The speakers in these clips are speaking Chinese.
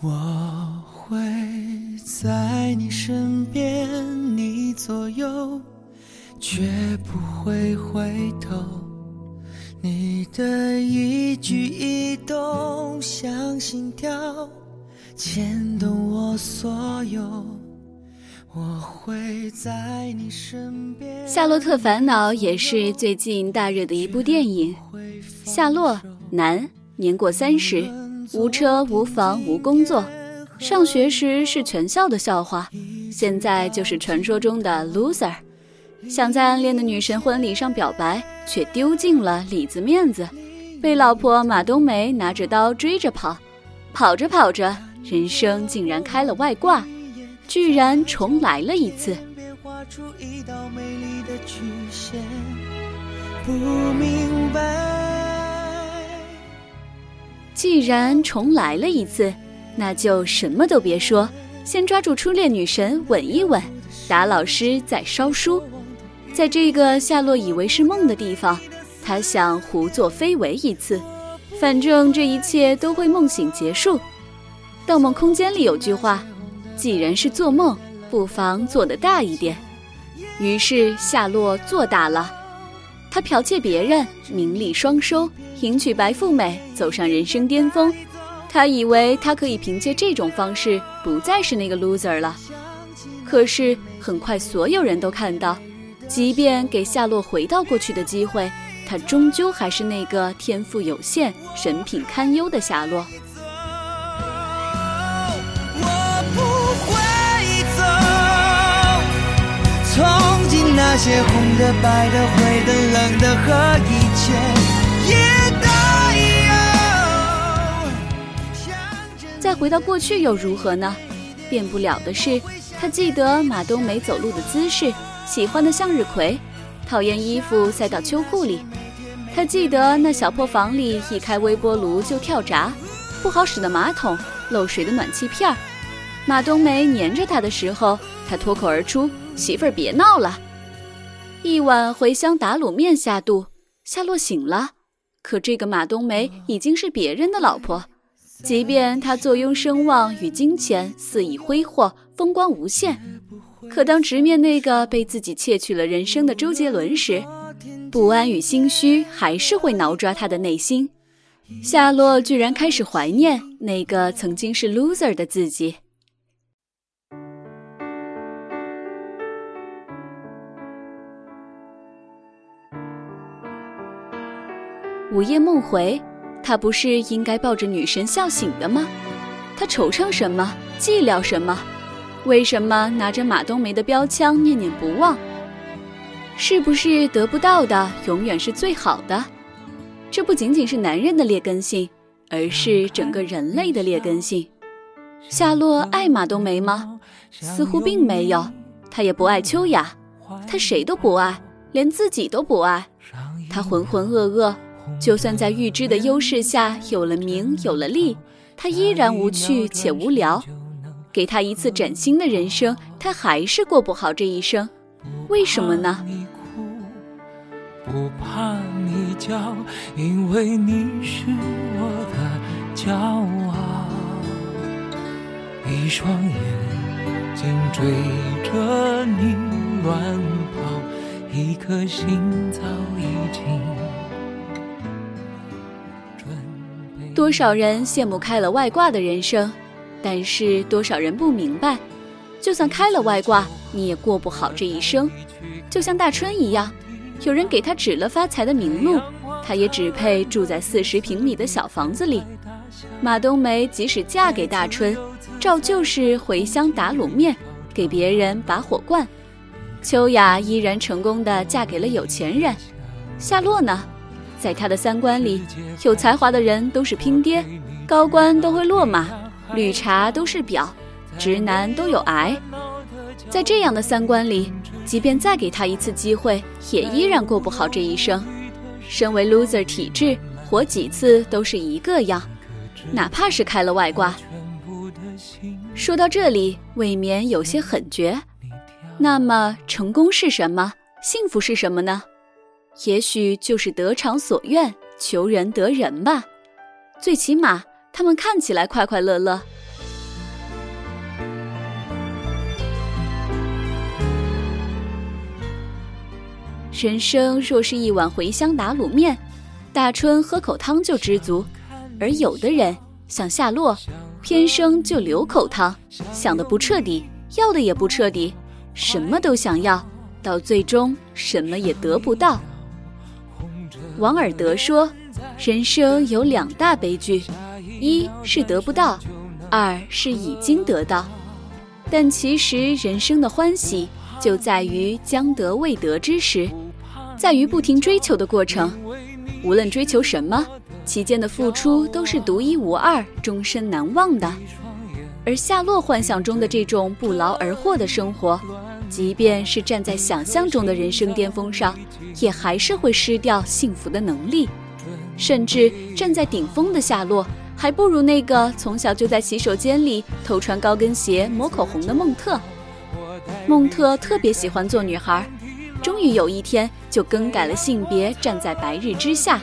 我会在你身边，你左右，绝不会回头。你的一举一动像心跳，牵动我所有。我会在你身边。《夏洛特烦恼》也是最近大热的一部电影。夏洛，男，年过三十，无车无房无工作，上学时是全校的笑话，现在就是传说中的 loser。想在暗恋的女神婚礼上表白，却丢尽了里子面子，被老婆马冬梅拿着刀追着跑，跑着跑着，人生竟然开了外挂。居然重来了一次。既然重来了一次，那就什么都别说，先抓住初恋女神吻一吻，打老师再烧书。在这个夏洛以为是梦的地方，他想胡作非为一次，反正这一切都会梦醒结束。《盗梦空间》里有句话。既然是做梦，不妨做得大一点。于是夏洛做大了，他剽窃别人，名利双收，迎娶白富美，走上人生巅峰。他以为他可以凭借这种方式不再是那个 loser 了。可是很快，所有人都看到，即便给夏洛回到过去的机会，他终究还是那个天赋有限、人品堪忧的夏洛。那些红的、白的、灰的、冷的和一切。再回到过去又如何呢？变不了的是，他记得马冬梅走路的姿势，喜欢的向日葵，讨厌衣服塞到秋裤里。他记得那小破房里一开微波炉就跳闸，不好使的马桶，漏水的暖气片儿。马冬梅粘着他的时候，他脱口而出：“媳妇儿，别闹了。”一碗茴香打卤面下肚，夏洛醒了。可这个马冬梅已经是别人的老婆，即便她坐拥声望与金钱，肆意挥霍，风光无限，可当直面那个被自己窃取了人生的周杰伦时，不安与心虚还是会挠抓他的内心。夏洛居然开始怀念那个曾经是 loser 的自己。午夜梦回，他不是应该抱着女神笑醒的吗？他惆怅什么，寂寥什么？为什么拿着马冬梅的标枪念念不忘？是不是得不到的永远是最好的？这不仅仅是男人的劣根性，而是整个人类的劣根性。夏洛爱马冬梅吗？似乎并没有。他也不爱秋雅，他谁都不爱，连自己都不爱。他浑浑噩噩。就算在预知的优势下有了名有了利，他依然无趣且无聊。给他一次崭新的人生，他还是过不好这一生。为什么呢？不怕你叫，因为你是我的骄傲。一双眼睛追着你乱跑，一颗心早已经。多少人羡慕开了外挂的人生，但是多少人不明白，就算开了外挂，你也过不好这一生。就像大春一样，有人给他指了发财的明路，他也只配住在四十平米的小房子里。马冬梅即使嫁给大春，照旧是回乡打卤面，给别人拔火罐。秋雅依然成功的嫁给了有钱人。夏洛呢？在他的三观里，有才华的人都是拼爹，高官都会落马，绿茶都是婊，直男都有癌。在这样的三观里，即便再给他一次机会，也依然过不好这一生。身为 loser 体质，活几次都是一个样，哪怕是开了外挂。说到这里，未免有些狠绝。那么，成功是什么？幸福是什么呢？也许就是得偿所愿，求人得人吧，最起码他们看起来快快乐乐。人生若是一碗茴香打卤面，大春喝口汤就知足，而有的人想下落，偏生就留口汤，想的不彻底，要的也不彻底，什么都想要，到最终什么也得不到。王尔德说：“人生有两大悲剧，一是得不到，二是已经得到。但其实人生的欢喜就在于将得未得之时，在于不停追求的过程。无论追求什么，其间的付出都是独一无二、终身难忘的。而夏洛幻想中的这种不劳而获的生活。”即便是站在想象中的人生巅峰上，也还是会失掉幸福的能力。甚至站在顶峰的夏洛，还不如那个从小就在洗手间里偷穿高跟鞋抹口红的孟特。孟特特别喜欢做女孩，终于有一天就更改了性别，站在白日之下。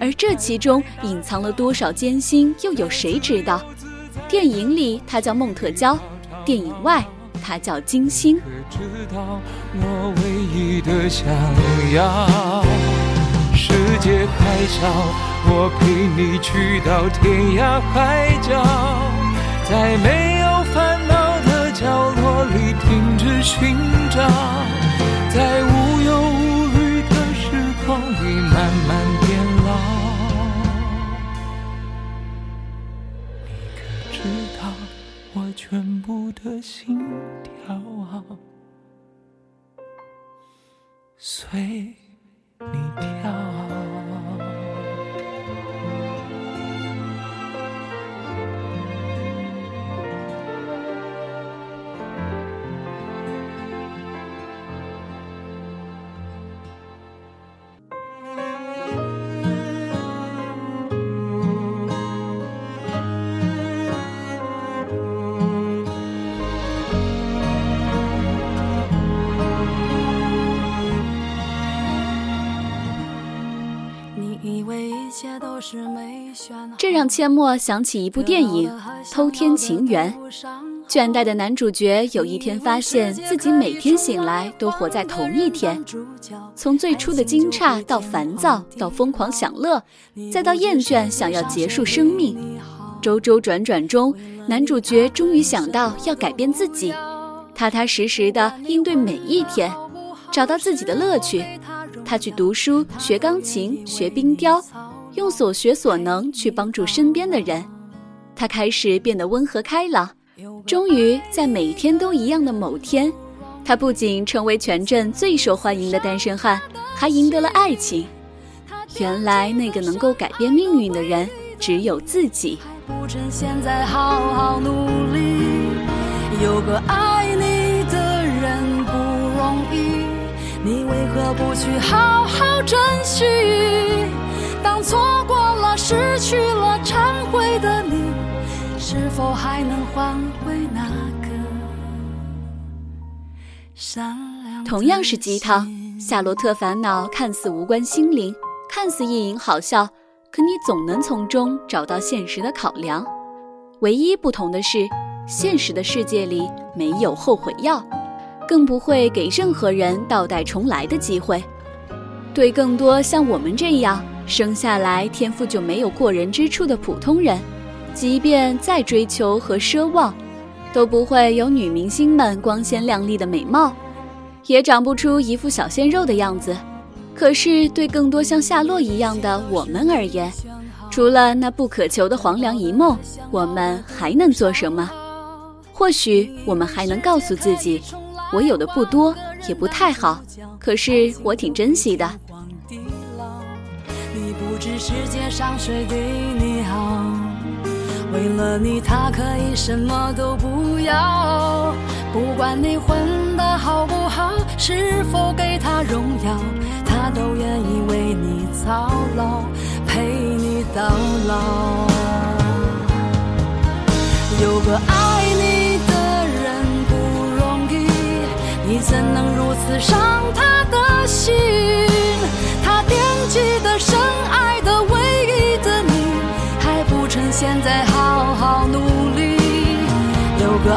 而这其中隐藏了多少艰辛，又有谁知道？电影里她叫孟特娇，电影外。他叫金星。可知道我唯一的想要，世界还小，我陪你去到天涯海角，在没有烦恼的角落里停止寻找，在无忧无虑的时光里慢慢变老。全部的心跳？随这让阡陌想起一部电影《偷天情缘》。倦怠的男主角有一天发现自己每天醒来都活在同一天，从最初的惊诧到烦躁，到疯狂享乐，再到厌倦，想要结束生命。周周转转中，男主角终于想到要改变自己，踏踏实实的应对每一天，找到自己的乐趣。他去读书，学钢琴，学冰雕。用所学所能去帮助身边的人，他开始变得温和开朗。终于在每天都一样的某天，他不仅成为全镇最受欢迎的单身汉，还赢得了爱情。原来那个能够改变命运的人只有自己。有个爱你的人不容易，你为何不去好好珍惜？当错过了、失去了、忏悔的你，是否还能换回那个善良？同样是鸡汤，《夏洛特烦恼》看似无关心灵，看似意淫好笑，可你总能从中找到现实的考量。唯一不同的是，现实的世界里没有后悔药，更不会给任何人倒带重来的机会。对更多像我们这样。生下来天赋就没有过人之处的普通人，即便再追求和奢望，都不会有女明星们光鲜亮丽的美貌，也长不出一副小鲜肉的样子。可是对更多像夏洛一样的我们而言，除了那不可求的黄粱一梦，我们还能做什么？或许我们还能告诉自己，我有的不多，也不太好，可是我挺珍惜的。知世界上谁对你好，为了你他可以什么都不要。不管你混得好不好，是否给他荣耀，他都愿意为你操劳，陪你到老。有个爱你的人不容易，你怎能如此伤他的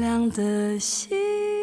亮的心。